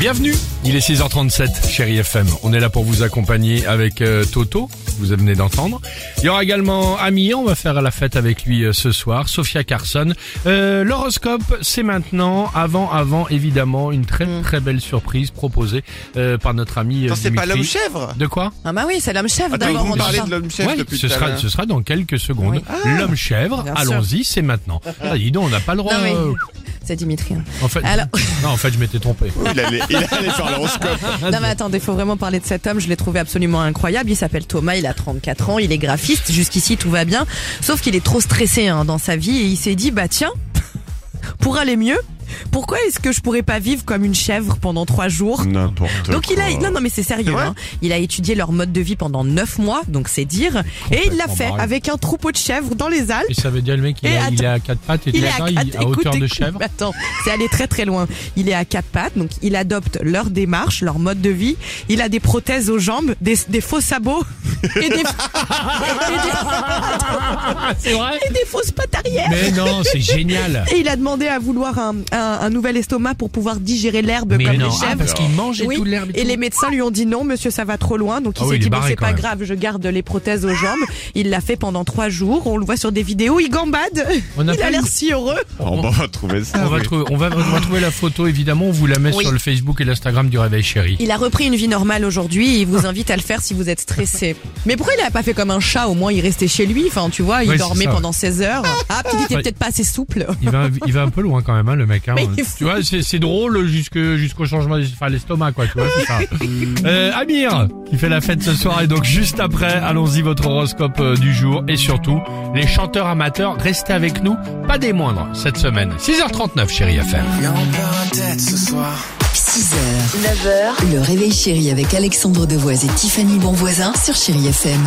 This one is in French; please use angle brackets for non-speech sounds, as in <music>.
Bienvenue, il est 6h37, chérie FM. On est là pour vous accompagner avec euh, Toto, vous venez d'entendre. Il y aura également Ami, on va faire la fête avec lui euh, ce soir, Sophia Carson. Euh, L'horoscope, c'est maintenant, avant, avant, évidemment, une très très belle surprise proposée euh, par notre ami euh, Attends, c'est pas Dimitri. l'homme chèvre De quoi? Ah bah oui, c'est l'homme chef Attends, d'abord. vous on parlez entend. de l'homme chèvre Ouais, depuis ce tout à sera, l'heure. ce sera dans quelques secondes. L'homme chèvre, Bien sûr. allons-y, c'est maintenant. Ah, dis donc, on n'a pas le droit. Non mais euh, c'est Dimitri. hein. En fait, Alors- <laughs> non, en fait, je m'étais trompé. Il allait, il allait faire l'horoscope. <laughs> Non mais attendez, faut vraiment parler de cet homme, je l'ai trouvé absolument incroyable. Il s'appelle Thomas, il a 34 ans, il est graphiste, jusqu'ici tout va bien. Sauf qu'il est trop stressé hein, dans sa vie et il s'est dit, bah tiens, pour aller mieux, pourquoi est-ce que je pourrais pas vivre comme une chèvre pendant trois jours? N'importe donc il a non non mais c'est sérieux hein. Il a étudié leur mode de vie pendant neuf mois, donc c'est dire et il l'a fait barré. avec un troupeau de chèvres dans les Alpes. Et ça veut dire le mec, il, a- il est à quatre pattes et Il est à, hauteur écoute, de chèvre. <laughs> Attends, c'est allé très très loin. Il est à quatre pattes, donc il adopte leur démarche, leur mode de vie. Il a des prothèses aux jambes, des, des faux sabots et des, <laughs> c'est vrai et des fausses pattes arrière. Mais non, c'est génial. Et il a demandé à vouloir un, un- un nouvel estomac pour pouvoir digérer l'herbe comme non, les ah, chèvres. parce qu'il mange et Oui, tout l'herbe et les médecins lui ont dit non, monsieur, ça va trop loin. Donc il Ah s'est dit bon, c'est pas même. grave, je garde les prothèses aux jambes. Il l'a fait pendant trois jours. On le voit sur des vidéos, il gambade. On a il a l'air si heureux. On va trouver ça. On va, trouver, on, va, on va trouver la photo, évidemment, on vous la met Oui. sur le Facebook et l'Instagram du Réveil Chéri. Il a repris une vie normale aujourd'hui et il vous invite à le faire si vous êtes stressé. Mais pourquoi il a pas fait comme un chat? Au moins, il restait chez lui. Enfin, tu vois, il dormait pendant 16 heures. Ah, peut-être il était peut-être pas assez souple. Il va, il va un peu loin quand même, hein, le mec. Hein. Tu vois, c'est c'est drôle jusque- jusqu'au changement, enfin l'estomac, quoi. Tu vois, c'est ça. <laughs> Euh, Amir, qui fait la fête ce soir, et donc juste après, allons-y votre horoscope euh, du jour et surtout les chanteurs amateurs, restez avec nous, pas des moindres cette semaine. 6h39, chérie FM. 6h, 9h, le réveil chéri avec Alexandre Devoise et Tiffany Bonvoisin sur Chéri FM.